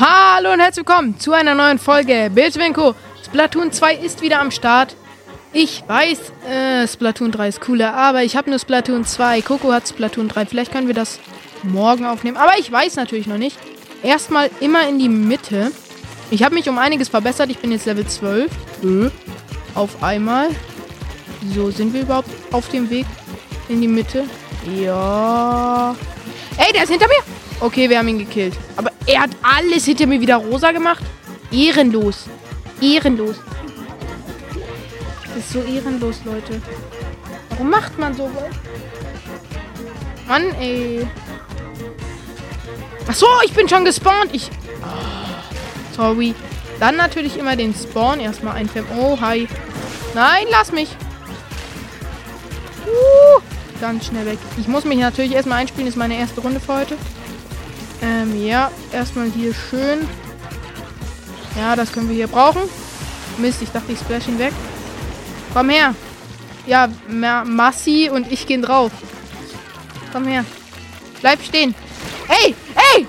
Hallo und herzlich willkommen zu einer neuen Folge Bildwinko. Splatoon 2 ist wieder am Start. Ich weiß, äh, Splatoon 3 ist cooler, aber ich habe nur Splatoon 2. Coco hat Splatoon 3. Vielleicht können wir das morgen aufnehmen. Aber ich weiß natürlich noch nicht. Erstmal immer in die Mitte. Ich habe mich um einiges verbessert. Ich bin jetzt Level 12. Äh, auf einmal. So, sind wir überhaupt auf dem Weg in die Mitte? Ja. Ey, der ist hinter mir. Okay, wir haben ihn gekillt. Aber er hat alles hinter mir wieder rosa gemacht. Ehrenlos. Ehrenlos. Das ist so ehrenlos, Leute. Warum macht man sowas? Mann, ey. Ach so, ich bin schon gespawnt. Ich. Oh, sorry. Dann natürlich immer den Spawn erstmal einfärben. Oh, hi. Nein, lass mich. Uh, ganz schnell weg. Ich muss mich natürlich erstmal einspielen. Das ist meine erste Runde für heute. Ähm, ja. Erstmal hier schön. Ja, das können wir hier brauchen. Mist, ich dachte, ich splash ihn weg. Komm her. Ja, Massi und ich gehen drauf. Komm her. Bleib stehen. Hey, hey!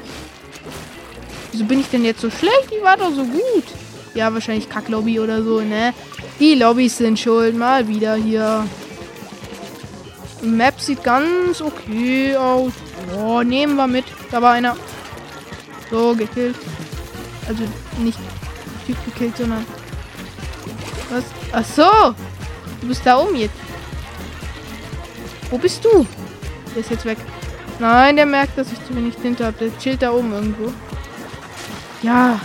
Wieso bin ich denn jetzt so schlecht? Die war doch so gut. Ja, wahrscheinlich Kacklobby oder so, ne? Die Lobbys sind schuld. Mal wieder hier. Map sieht ganz okay aus. Oh, nehmen wir mit. Da war einer. So, gekillt. Also nicht Typ gekillt, sondern. Was? Ach so! Du bist da oben jetzt. Wo bist du? Der ist jetzt weg. Nein, der merkt, dass ich zu wenig Tinte habe. Der chillt da oben irgendwo. Ja.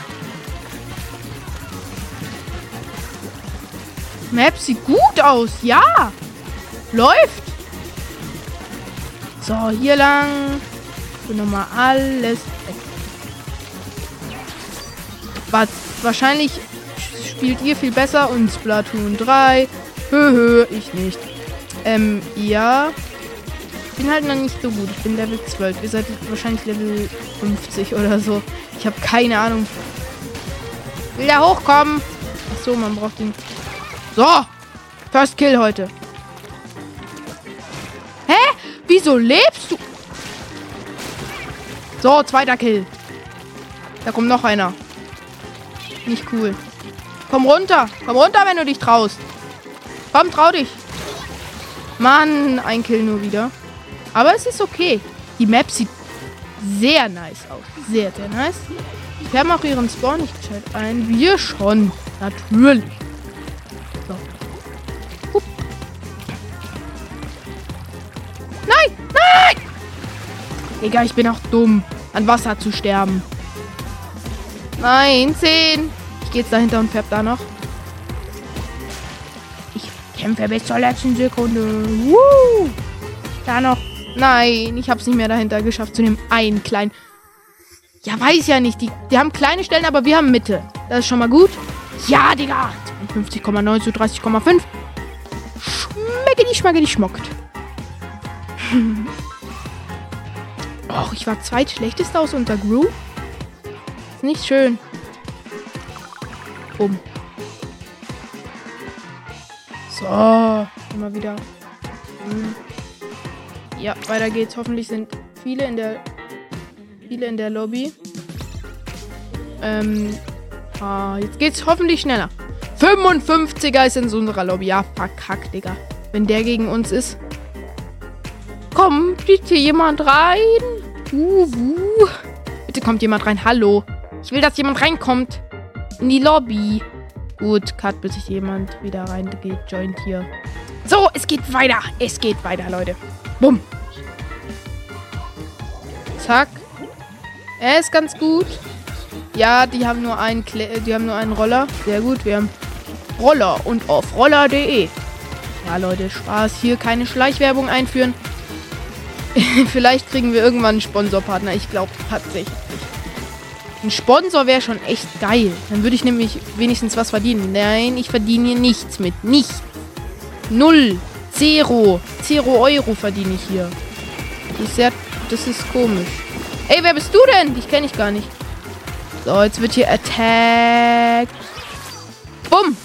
Map sieht gut aus. Ja. Läuft. So, hier lang. So, nochmal alles. Was? Wahrscheinlich spielt ihr viel besser und Splatoon 3. Höhö, ich nicht. Ähm, ja. Ich bin halt noch nicht so gut. Ich bin Level 12. Ihr seid wahrscheinlich Level 50 oder so. Ich habe keine Ahnung. Will der hochkommen? Ach so, man braucht ihn. So. First Kill heute. Wieso lebst du? So, zweiter Kill. Da kommt noch einer. Nicht cool. Komm runter. Komm runter, wenn du dich traust. Komm, trau dich. Mann, ein Kill nur wieder. Aber es ist okay. Die Map sieht sehr nice aus. Sehr, sehr nice. Wir haben auch ihren Spawn nicht gescheit ein. Wir schon. Natürlich. Egal, ich bin auch dumm. An Wasser zu sterben. Nein, 10. Ich gehe jetzt dahinter und färb da noch. Ich kämpfe bis zur letzten Sekunde. Woo! Da noch. Nein, ich habe es nicht mehr dahinter geschafft zu dem einen kleinen. Ja, weiß ja nicht. Die, die haben kleine Stellen, aber wir haben Mitte. Das ist schon mal gut. Ja, Digga. 52,9 zu 30,5. Schmecke die Schmacke die schmockt. Och, ich war zweitschlechtester aus unter Gru. Ist nicht schön. Um. So, immer wieder. Hm. Ja, weiter geht's. Hoffentlich sind viele in der viele in der Lobby. Ähm, ah, jetzt geht's hoffentlich schneller. 55er ist in unserer Lobby. Ja, verkackt, Digga. Wenn der gegen uns ist. Komm, bitte jemand rein. Uh, uh. Bitte kommt jemand rein. Hallo. Ich will, dass jemand reinkommt. In die Lobby. Gut, cut, bis sich jemand wieder rein geht. Joint hier. So, es geht weiter. Es geht weiter, Leute. Bumm. Zack. Er ist ganz gut. Ja, die haben nur einen Kle die haben nur einen Roller. Sehr gut. Wir haben Roller und auf roller.de. Ja, Leute, Spaß. Hier keine Schleichwerbung einführen. Vielleicht kriegen wir irgendwann einen Sponsorpartner. Ich glaube tatsächlich. Ein Sponsor wäre schon echt geil. Dann würde ich nämlich wenigstens was verdienen. Nein, ich verdiene hier nichts mit. Nichts. Null. Zero. Zero Euro verdiene ich hier. Das ist, sehr, das ist komisch. Ey, wer bist du denn? Dich kenne ich gar nicht. So, jetzt wird hier attacked. Bumm.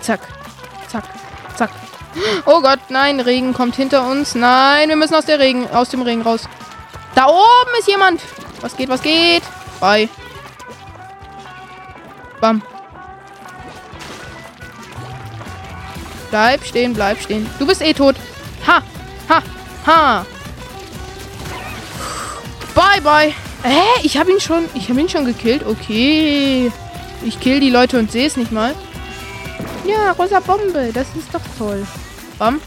Zack. Oh Gott, nein, Regen kommt hinter uns. Nein, wir müssen aus der Regen, aus dem Regen raus. Da oben ist jemand. Was geht, was geht? Bye. Bam. Bleib stehen, bleib stehen. Du bist eh tot. Ha, ha, ha. Bye, bye. Hä? Ich habe ihn schon, ich habe ihn schon gekillt. Okay. Ich kill die Leute und sehe es nicht mal. Ja, rosa Bombe. Das ist doch toll. Bam.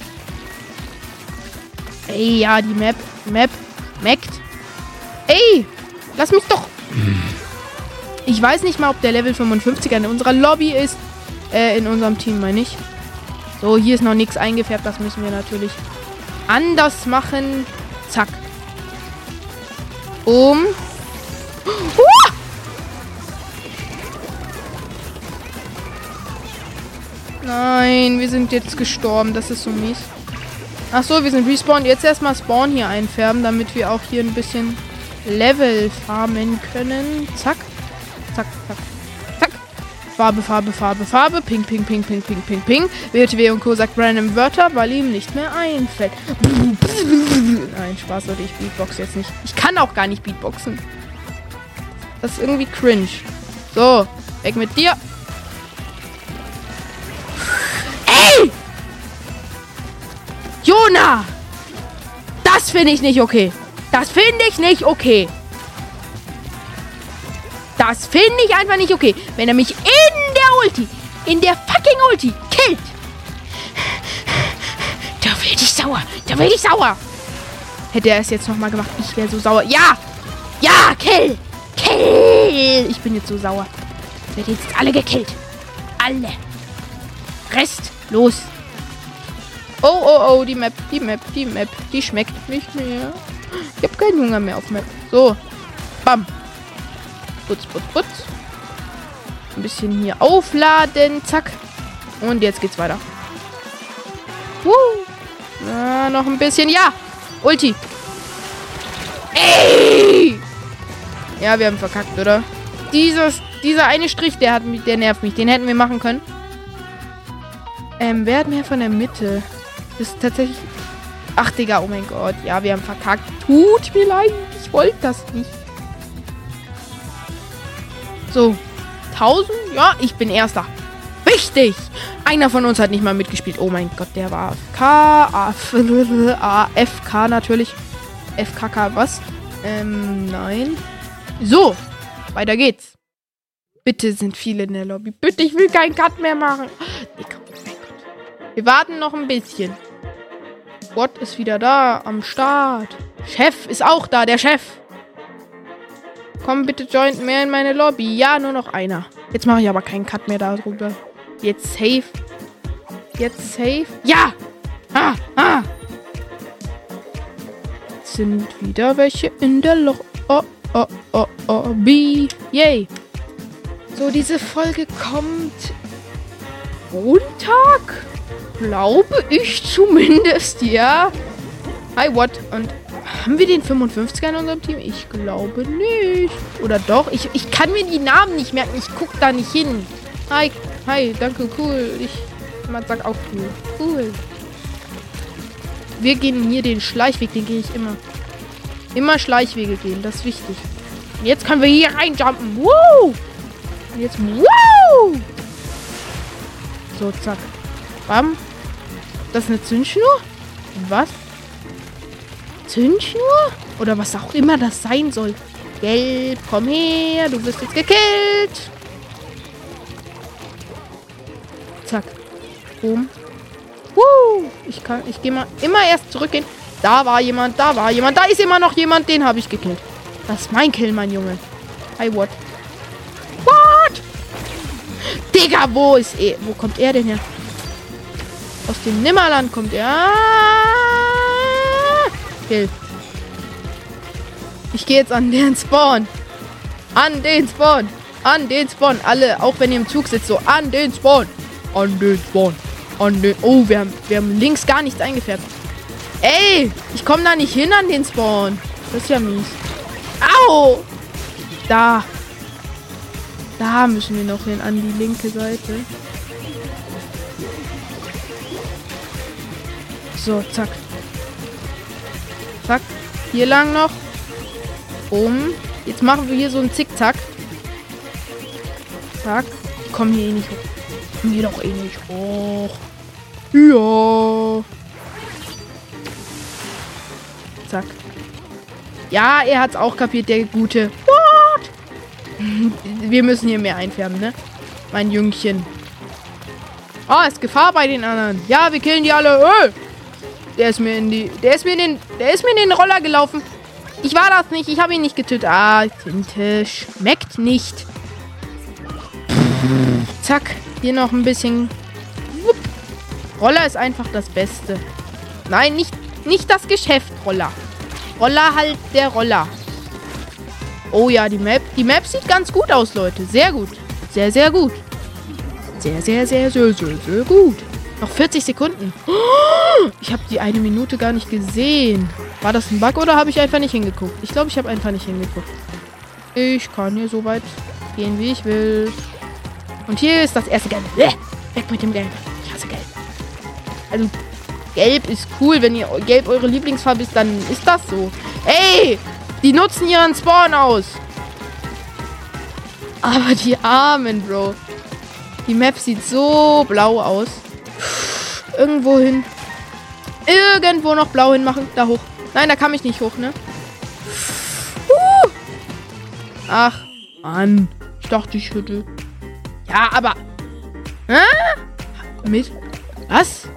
Ey, ja, die Map. Map. Meckt. Ey, lass mich doch. Ich weiß nicht mal, ob der Level 55er in unserer Lobby ist. Äh, in unserem Team, meine ich. So, hier ist noch nichts eingefärbt. Das müssen wir natürlich anders machen. Zack. Um. Nein, wir sind jetzt gestorben. Das ist so mies. Ach so, wir sind respawned. Jetzt erstmal Spawn hier einfärben, damit wir auch hier ein bisschen Level farmen können. Zack. Zack, zack. Zack. Farbe, Farbe, Farbe, Farbe. Ping, ping, ping, ping, ping, ping, ping. WTW und Co. sagt random Wörter, weil ihm nicht mehr einfällt. Nein, Spaß, Leute. Ich beatbox jetzt nicht. Ich kann auch gar nicht beatboxen. Das ist irgendwie cringe. So, weg mit dir. Das finde ich nicht okay. Das finde ich nicht okay. Das finde ich einfach nicht okay. Wenn er mich in der Ulti, in der fucking Ulti, killt. Da werde ich sauer. Da werde ich sauer. Hätte er es jetzt nochmal gemacht, ich wäre so sauer. Ja! Ja, kill! Kill! Ich bin jetzt so sauer. Werdet jetzt alle gekillt. Alle. Rest, los. Oh, oh, oh, die Map, die Map, die Map, die schmeckt nicht mehr. Ich habe keinen Hunger mehr auf Map. So. Bam. Putz, putz, putz. Ein bisschen hier aufladen. Zack. Und jetzt geht's weiter. Woo. Na, noch ein bisschen. Ja. Ulti. Ey! Ja, wir haben verkackt, oder? Dieses, dieser eine Strich, der hat der nervt mich. Den hätten wir machen können. Ähm, wer hat mehr von der Mitte? Das ist tatsächlich. Ach, Digga, oh mein Gott. Ja, wir haben verkackt. Tut mir leid. Ich wollte das nicht. So. 1000? Ja, ich bin Erster. Wichtig! Einer von uns hat nicht mal mitgespielt. Oh mein Gott, der war AFK. AFK natürlich. FKK, was? Ähm, nein. So, weiter geht's. Bitte sind viele in der Lobby. Bitte, ich will keinen Cut mehr machen. Wir warten noch ein bisschen. Gott ist wieder da, am Start. Chef ist auch da, der Chef. Komm bitte, joint mehr in meine Lobby. Ja, nur noch einer. Jetzt mache ich aber keinen Cut mehr darüber. Jetzt safe. Jetzt safe. Ja! Ah, ah! Sind wieder welche in der Loch. Oh, oh, oh, oh, B. Yay. So, diese Folge kommt Montag? Glaube ich zumindest, ja. Hi, what? Und haben wir den 55er in unserem Team? Ich glaube nicht. Oder doch? Ich, ich kann mir die Namen nicht merken. Ich gucke da nicht hin. Hi, hi, danke, cool. Ich man sagt auch cool. Cool. Wir gehen hier den Schleichweg, den gehe ich immer. Immer Schleichwege gehen, das ist wichtig. Und jetzt können wir hier reinjumpen. Woo! Und jetzt, woo! So, zack. Bam. Das ist eine Zündschnur? Was? Zündschnur? Oder was auch immer das sein soll. Gelb, komm her. Du wirst jetzt gekillt. Zack. Boom. Woo. Ich kann, ich gehe mal immer erst zurückgehen. Da war jemand, da war jemand. Da ist immer noch jemand, den habe ich gekillt. Das ist mein Kill, mein Junge. Hi, what? What? Digga, wo ist er? Wo kommt er denn her? Aus dem Nimmerland kommt er. Kill. Ich gehe jetzt an den Spawn. An den Spawn. An den Spawn. Alle, auch wenn ihr im Zug sitzt, so an den Spawn. An den Spawn. An den. Oh, wir haben, wir haben links gar nichts eingefärbt. Ey, ich komme da nicht hin an den Spawn. Das ist ja mies. Au! Da. Da müssen wir noch hin, an die linke Seite. So, zack. Zack. Hier lang noch. Um. Jetzt machen wir hier so einen Zickzack. Zack. Die kommen hier eh nicht hoch. Kommen hier doch eh nicht hoch. Ja. Zack. Ja, er hat's auch kapiert, der Gute. What? Wir müssen hier mehr einfärben, ne? Mein Jüngchen. Ah, ist Gefahr bei den anderen. Ja, wir killen die alle. Öh! Der ist mir in die. Der ist mir in den. Der ist mir in den Roller gelaufen. Ich war das nicht. Ich habe ihn nicht getötet. Ah, Tinte schmeckt nicht. Zack. Hier noch ein bisschen. Roller ist einfach das Beste. Nein, nicht, nicht das Geschäft, Roller. Roller halt der Roller. Oh ja, die Map. Die Map sieht ganz gut aus, Leute. Sehr gut. Sehr, sehr gut. Sehr, sehr, sehr, sehr, sehr, sehr gut. Noch 40 Sekunden. Ich habe die eine Minute gar nicht gesehen. War das ein Bug oder habe ich einfach nicht hingeguckt? Ich glaube, ich habe einfach nicht hingeguckt. Ich kann hier so weit gehen, wie ich will. Und hier ist das erste Gelb. Weg mit dem Gelb. Ich hasse Gelb. Also, Gelb ist cool. Wenn ihr Gelb eure Lieblingsfarbe ist, dann ist das so. Ey! Die nutzen ihren Spawn aus. Aber die Armen, Bro. Die Map sieht so blau aus. Irgendwo hin. Irgendwo noch blau hinmachen. Da hoch. Nein, da kam ich nicht hoch, ne? Uh. Ach, Mann. Ich dachte, ich hätte. Ja, aber. Hä? Mit. Was?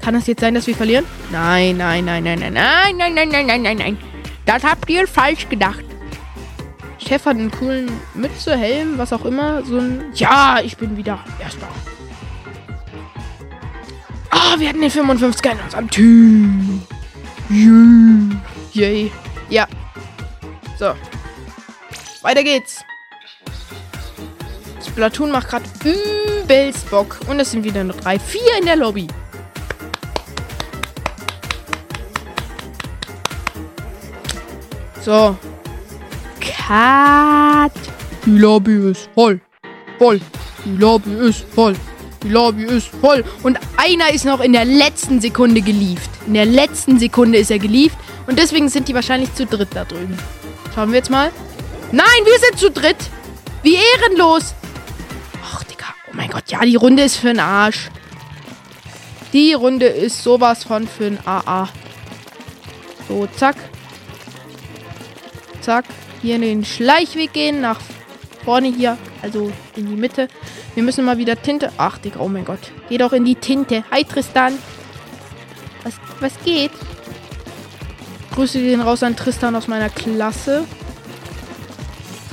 Kann das jetzt sein, dass wir verlieren? Nein, nein, nein, nein, nein, nein, nein, nein, nein, nein, nein, nein. Das habt ihr falsch gedacht. Chef hat einen coolen Mütze, Helm, was auch immer. So ein. Ja, ich bin wieder Erster. Ah, oh, wir hatten den 55er in unserem Team. Yeah. Yay. Ja. So. Weiter geht's. Splatoon macht gerade übelst Bock. Und es sind wieder nur drei, vier in der Lobby. So. Cut. Die Lobby ist voll. Voll. Die Lobby ist voll. Die Lobby ist voll. Und einer ist noch in der letzten Sekunde gelieft. In der letzten Sekunde ist er gelieft. Und deswegen sind die wahrscheinlich zu dritt da drüben. Schauen wir jetzt mal. Nein, wir sind zu dritt. Wie ehrenlos. Ach, Digga. Oh mein Gott. Ja, die Runde ist für den Arsch. Die Runde ist sowas von für den AA. So, zack. Zack. Hier in den Schleichweg gehen. Nach vorne hier. Also in die Mitte. Wir müssen mal wieder Tinte. Ach, Digga, oh mein Gott. Geh doch in die Tinte. Hi, Tristan. Was, was geht? Grüße gehen raus an Tristan aus meiner Klasse.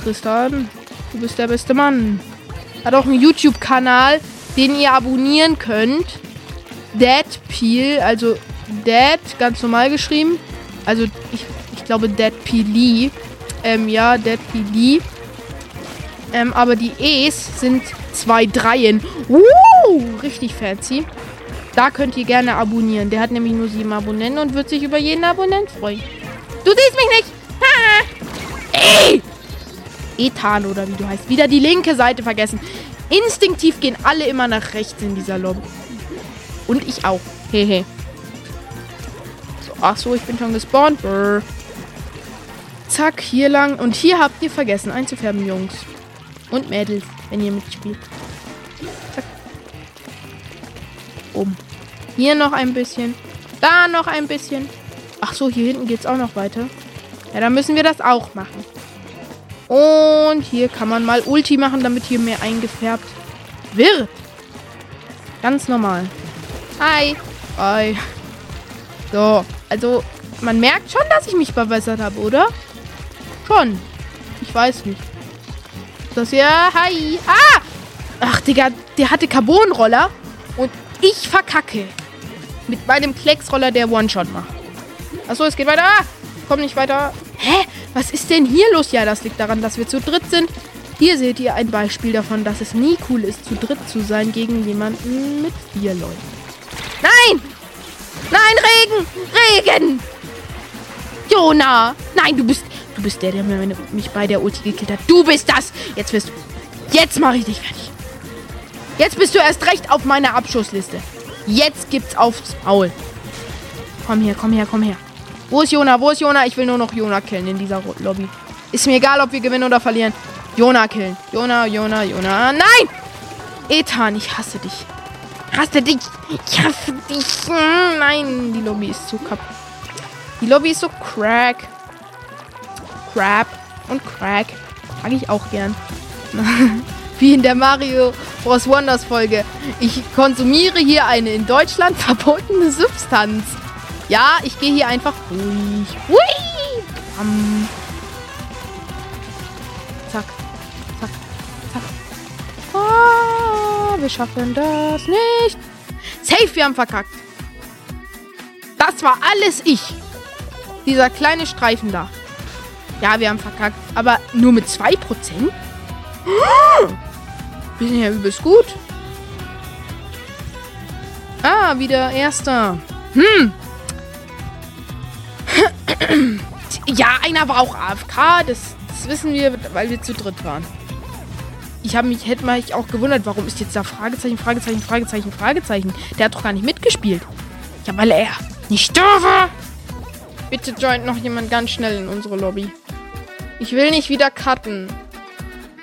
Tristan, du bist der beste Mann. Hat auch einen YouTube-Kanal, den ihr abonnieren könnt. Dead Peel, also Dead, ganz normal geschrieben. Also ich, ich glaube Dead Peely. Ähm, ja, Dead Peely. Ähm, aber die E's sind zwei Dreien. Uh, richtig fancy. Da könnt ihr gerne abonnieren. Der hat nämlich nur sieben Abonnenten und wird sich über jeden Abonnent freuen. Du siehst mich nicht! Ha! Ey! Ethan oder wie du heißt. Wieder die linke Seite vergessen. Instinktiv gehen alle immer nach rechts in dieser Lobby. Und ich auch. Hehe. so, ach so, ich bin schon gespawnt. Brr. Zack, hier lang. Und hier habt ihr vergessen einzufärben, Jungs. Und Mädels, wenn ihr mitspielt. Zack. Oben. Hier noch ein bisschen. Da noch ein bisschen. Ach so, hier hinten geht es auch noch weiter. Ja, dann müssen wir das auch machen. Und hier kann man mal Ulti machen, damit hier mehr eingefärbt wird. Ganz normal. Hi. Hi. So, also man merkt schon, dass ich mich verbessert habe, oder? Schon. Ich weiß nicht. Das hier. Hi. Ah! Ach, Digga, der hatte Carbonroller. Und ich verkacke. Mit meinem Klecksroller, der One-Shot macht. Achso, es geht weiter. Ah, komm nicht weiter. Hä? Was ist denn hier los? Ja, das liegt daran, dass wir zu dritt sind. Hier seht ihr ein Beispiel davon, dass es nie cool ist, zu dritt zu sein gegen jemanden mit vier Leuten. Nein! Nein, Regen! Regen! Jona! Nein, du bist. Du bist der, der mich bei der Ulti gekillt hat. Du bist das! Jetzt wirst du. Jetzt mache ich dich fertig. Jetzt bist du erst recht auf meiner Abschussliste. Jetzt gibt's aufs Maul. Komm her, komm her, komm her. Wo ist Jona? Wo ist Jona? Ich will nur noch Jona killen in dieser Lobby. Ist mir egal, ob wir gewinnen oder verlieren. Jona killen. Jona, Jona, Jona. Nein! Ethan, ich hasse dich. Ich hasse dich. Ich hasse dich. Nein, die Lobby ist so kaputt. Die Lobby ist so crack. Crap und Crack. Mag ich auch gern. Wie in der Mario Bros. Wonders Folge. Ich konsumiere hier eine in Deutschland verbotene Substanz. Ja, ich gehe hier einfach ruhig. Hui! Bam. Zack. Zack. Zack. Ah, wir schaffen das nicht. Safe, wir haben verkackt. Das war alles ich. Dieser kleine Streifen da. Ja, wir haben verkackt. Aber nur mit 2%? Wir sind ja übelst gut. Ah, wieder Erster. Hm. Ja, einer war auch AFK. Das, das wissen wir, weil wir zu dritt waren. Ich habe mich, hätte mich auch gewundert, warum ist jetzt da Fragezeichen, Fragezeichen, Fragezeichen, Fragezeichen. Der hat doch gar nicht mitgespielt. Ja, weil er nicht war. Bitte joint noch jemand ganz schnell in unsere Lobby. Ich will nicht wieder cutten.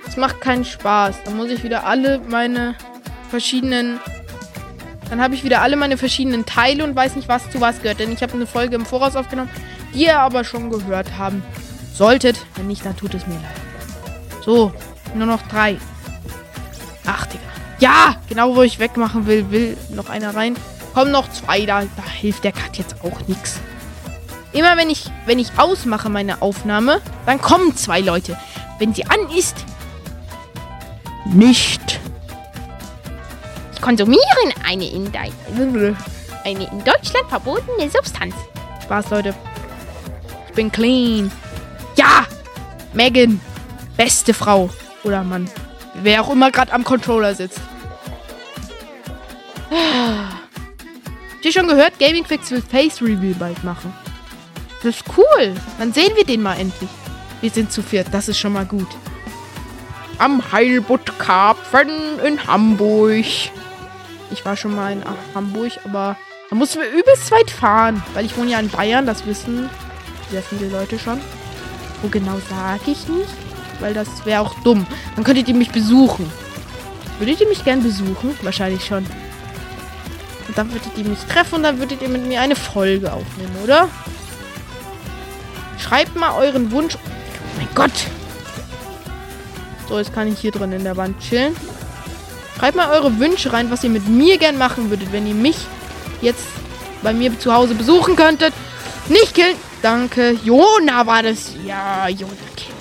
Es macht keinen Spaß. Dann muss ich wieder alle meine verschiedenen. Dann habe ich wieder alle meine verschiedenen Teile und weiß nicht, was zu was gehört. Denn ich habe eine Folge im Voraus aufgenommen, die ihr aber schon gehört haben solltet. Wenn nicht, dann tut es mir leid. So, nur noch drei. Ach, Digga. Ja, genau wo ich wegmachen will, will noch einer rein. Kommen noch zwei, da, da hilft der Cut jetzt auch nichts. Immer wenn ich, wenn ich ausmache meine Aufnahme, dann kommen zwei Leute. Wenn sie an ist, nicht. Ich konsumiere eine in, eine in Deutschland verbotene Substanz. Spaß, Leute. Ich bin clean. Ja! Megan. Beste Frau. Oder Mann. Wer auch immer gerade am Controller sitzt. Habt ihr schon gehört? Gaming Fix will Face Reveal bald machen. Das ist cool. Dann sehen wir den mal endlich. Wir sind zu viert. Das ist schon mal gut. Am Heilbuttkarpfen in Hamburg. Ich war schon mal in Hamburg, aber da mussten wir übelst weit fahren. Weil ich wohne ja in Bayern. Das wissen sehr viele Leute schon. Wo genau sage ich nicht. Weil das wäre auch dumm. Dann könntet ihr mich besuchen. Würdet ihr mich gern besuchen? Wahrscheinlich schon. Und dann würdet ihr mich treffen und dann würdet ihr mit mir eine Folge aufnehmen, oder? Schreibt mal euren Wunsch. Oh mein Gott. So, jetzt kann ich hier drin in der Wand chillen. Schreibt mal eure Wünsche rein, was ihr mit mir gern machen würdet, wenn ihr mich jetzt bei mir zu Hause besuchen könntet. Nicht killen. Danke. Jona war das. Ja, Jona killt.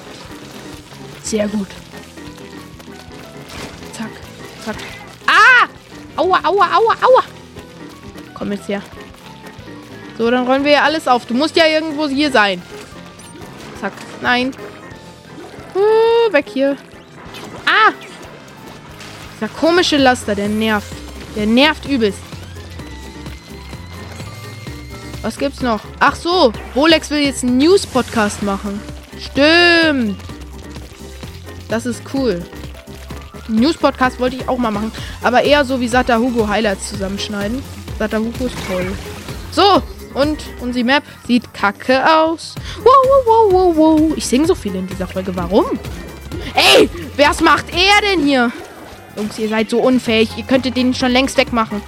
Sehr gut. Zack. Zack. Ah! Aua, aua, aua, aua. Komm jetzt her. So, dann räumen wir ja alles auf. Du musst ja irgendwo hier sein. Nein. Uh, weg hier. Ah! Dieser komische Laster, der nervt. Der nervt übelst. Was gibt's noch? Ach so, Rolex will jetzt einen News-Podcast machen. Stimmt. Das ist cool. News-Podcast wollte ich auch mal machen. Aber eher so wie Sata Hugo Highlights zusammenschneiden. Sata Hugo ist toll. So, und unsere Map sieht kacke aus. Wow, wow, wow, wow, wow. Ich singe so viel in dieser Folge. Warum? Ey, was macht er denn hier? Jungs, ihr seid so unfähig. Ihr könntet den schon längst wegmachen.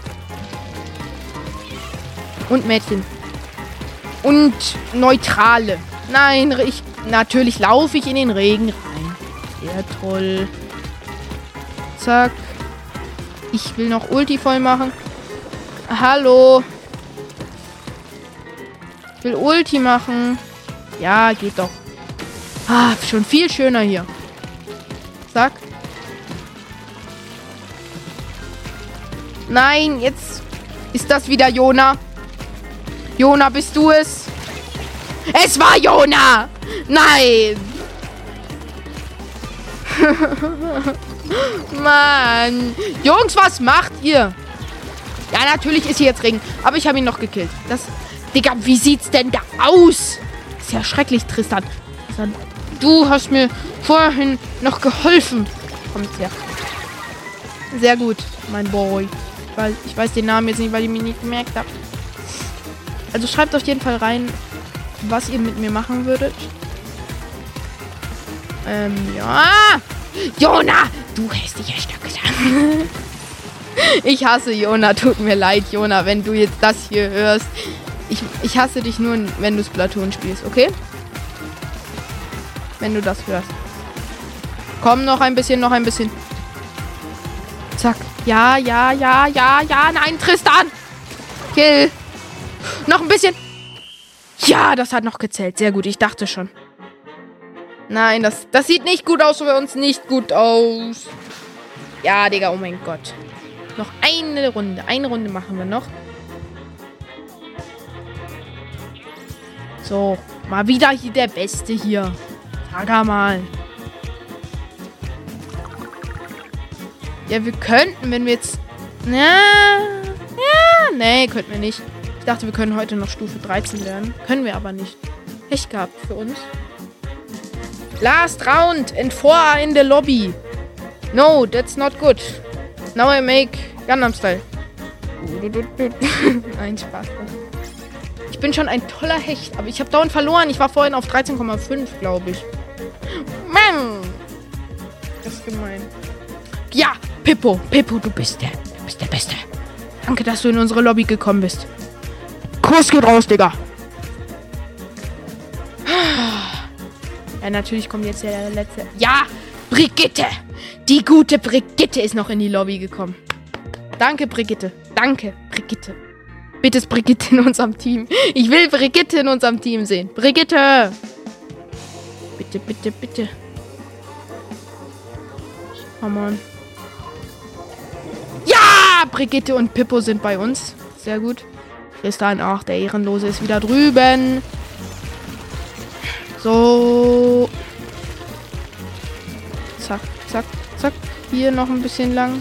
Und Mädchen. Und Neutrale. Nein, ich, natürlich laufe ich in den Regen rein. Sehr toll. Zack. Ich will noch Ulti voll machen. Hallo. Ich will Ulti machen. Ja, geht doch. Ah, schon viel schöner hier. Zack. Nein, jetzt ist das wieder Jona. Jona, bist du es? Es war Jona! Nein! Mann. Jungs, was macht ihr? Ja, natürlich ist hier jetzt Ring. Aber ich habe ihn noch gekillt. Das. Digga, wie sieht's denn da aus? Ist ja schrecklich, Tristan. Tristan du hast mir vorhin noch geholfen. Kommt her. Sehr gut, mein Boy. Ich weiß, ich weiß den Namen jetzt nicht, weil ich mich nicht gemerkt habe. Also schreibt auf jeden Fall rein, was ihr mit mir machen würdet. Ähm, ja. Jona, du hässlicher Stöckser. ich hasse Jona, tut mir leid, Jona, wenn du jetzt das hier hörst. Ich, ich hasse dich nur, wenn du Splatoon spielst, okay? Wenn du das hörst. Komm, noch ein bisschen, noch ein bisschen. Zack. Ja, ja, ja, ja, ja. Nein, Tristan. Kill. Noch ein bisschen. Ja, das hat noch gezählt. Sehr gut, ich dachte schon. Nein, das, das sieht nicht gut aus für uns. Nicht gut aus. Ja, Digga, oh mein Gott. Noch eine Runde. Eine Runde machen wir noch. So, mal wieder hier der Beste hier. Sag mal. Ja, wir könnten, wenn wir jetzt... Na, ja, nee, könnten wir nicht. Ich dachte, wir können heute noch Stufe 13 werden. Können wir aber nicht. Pech gehabt für uns. Last round and four in the lobby. No, that's not good. Now I make Gundam Style. Nein, Spaß. Ich bin schon ein toller Hecht, aber ich habe dauernd verloren. Ich war vorhin auf 13,5, glaube ich. Mann! Das ist gemein. Ja, Pippo, Pippo, du bist der. Du bist der Beste. Danke, dass du in unsere Lobby gekommen bist. Kuss geht raus, Digga. Ja, natürlich kommt jetzt der letzte. Ja, Brigitte. Die gute Brigitte ist noch in die Lobby gekommen. Danke, Brigitte. Danke, Brigitte. Bitte ist Brigitte in unserem Team. Ich will Brigitte in unserem Team sehen. Brigitte. Bitte, bitte, bitte. Come on. Ja! Brigitte und Pippo sind bei uns. Sehr gut. Tristan, ach, der Ehrenlose ist wieder drüben. So. Zack, zack, zack. Hier noch ein bisschen lang.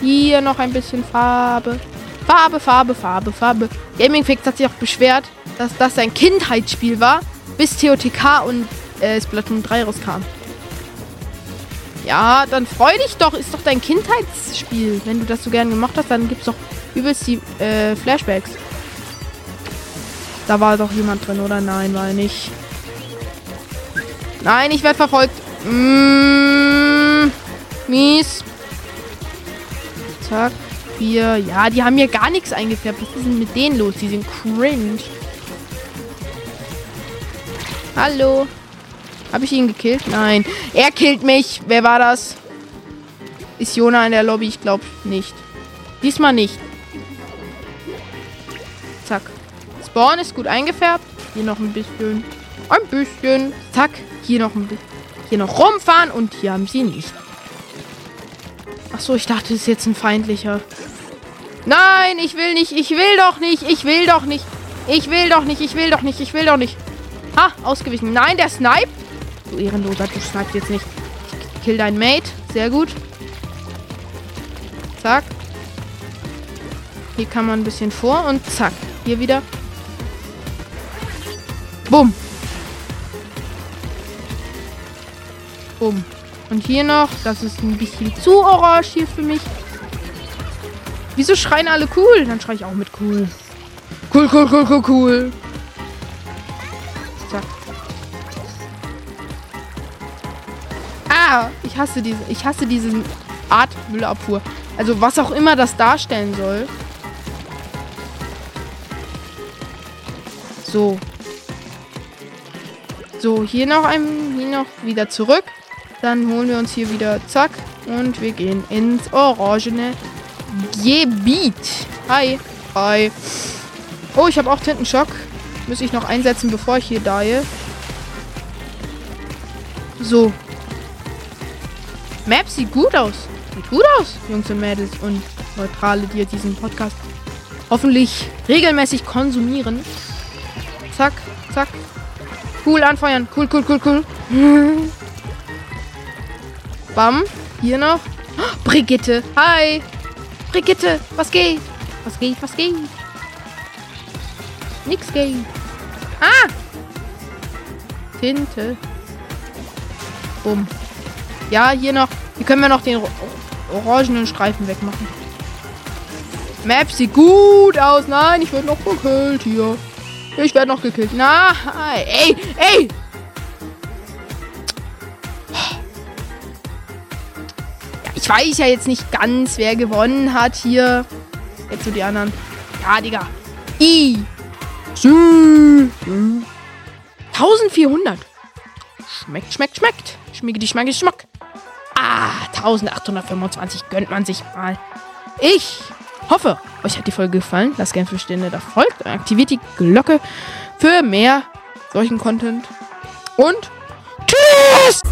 Hier noch ein bisschen Farbe. Farbe, Farbe, Farbe, Farbe. Gaming Fix hat sich auch beschwert, dass das sein Kindheitsspiel war, bis TOTK und äh, Splatoon 3 rauskam. Ja, dann freu dich doch. Ist doch dein Kindheitsspiel. Wenn du das so gern gemacht hast, dann gibt's doch übelst die äh, Flashbacks. Da war doch jemand drin, oder? Nein, war nicht. Nein, ich werde verfolgt. Mmh, mies. Zack. Hier. Ja, die haben mir gar nichts eingefärbt. Was ist denn mit denen los? Die sind cringe. Hallo. Habe ich ihn gekillt? Nein. Er killt mich. Wer war das? Ist Jona in der Lobby? Ich glaube nicht. Diesmal nicht. Zack. Spawn ist gut eingefärbt. Hier noch ein bisschen. Ein bisschen. Zack. Hier noch ein bisschen. Hier noch rumfahren und hier haben sie nicht. Ach so, ich dachte, es ist jetzt ein feindlicher. Nein, ich will nicht. Ich will doch nicht. Ich will doch nicht. Ich will doch nicht. Ich will doch nicht. Ich will doch nicht. Ha, ausgewichen. Nein, der sniped. Du Ehrenloser, du sniped jetzt nicht. Ich kill deinen Mate. Sehr gut. Zack. Hier kann man ein bisschen vor und zack. Hier wieder. Bumm. Bumm. Und hier noch. Das ist ein bisschen zu orange hier für mich. Wieso schreien alle cool? Dann schreie ich auch mit cool. Cool, cool, cool, cool, cool. Zack. Ah, ich hasse diese, ich hasse diese Art Müllabfuhr. Also was auch immer das darstellen soll. So. So, hier noch ein, hier noch wieder zurück. Dann holen wir uns hier wieder, zack. Und wir gehen ins orangene Gebiet. Hi. Hi. Oh, ich habe auch Tintenschock. Muss ich noch einsetzen, bevor ich hier dahe. So. Map sieht gut aus. Sieht gut aus, Jungs und Mädels und Neutrale, die diesen Podcast hoffentlich regelmäßig konsumieren. Zack, zack. Cool anfeuern. Cool, cool, cool, cool. Bam. Hier noch. Oh, Brigitte. Hi. Brigitte. Was geht? Was geht? Was geht? Nix geht. Ah. Tinte. Bumm. Ja, hier noch. Hier können wir noch den orangenen Streifen wegmachen. Map sieht gut aus. Nein, ich werde noch gekillt hier. Ich werde noch gekillt. Na, ey, ey. Weiß ja jetzt nicht ganz, wer gewonnen hat hier. Jetzt so die anderen. Ja, Digga. I. 1400. Schmeckt, schmeckt, schmeckt. Schmeckt, schmeckt, schmeckt. Ah, 1825 gönnt man sich mal. Ich hoffe, euch hat die Folge gefallen. Lasst gerne 5 Sterne da folgt. Aktiviert die Glocke für mehr solchen Content. Und tschüss!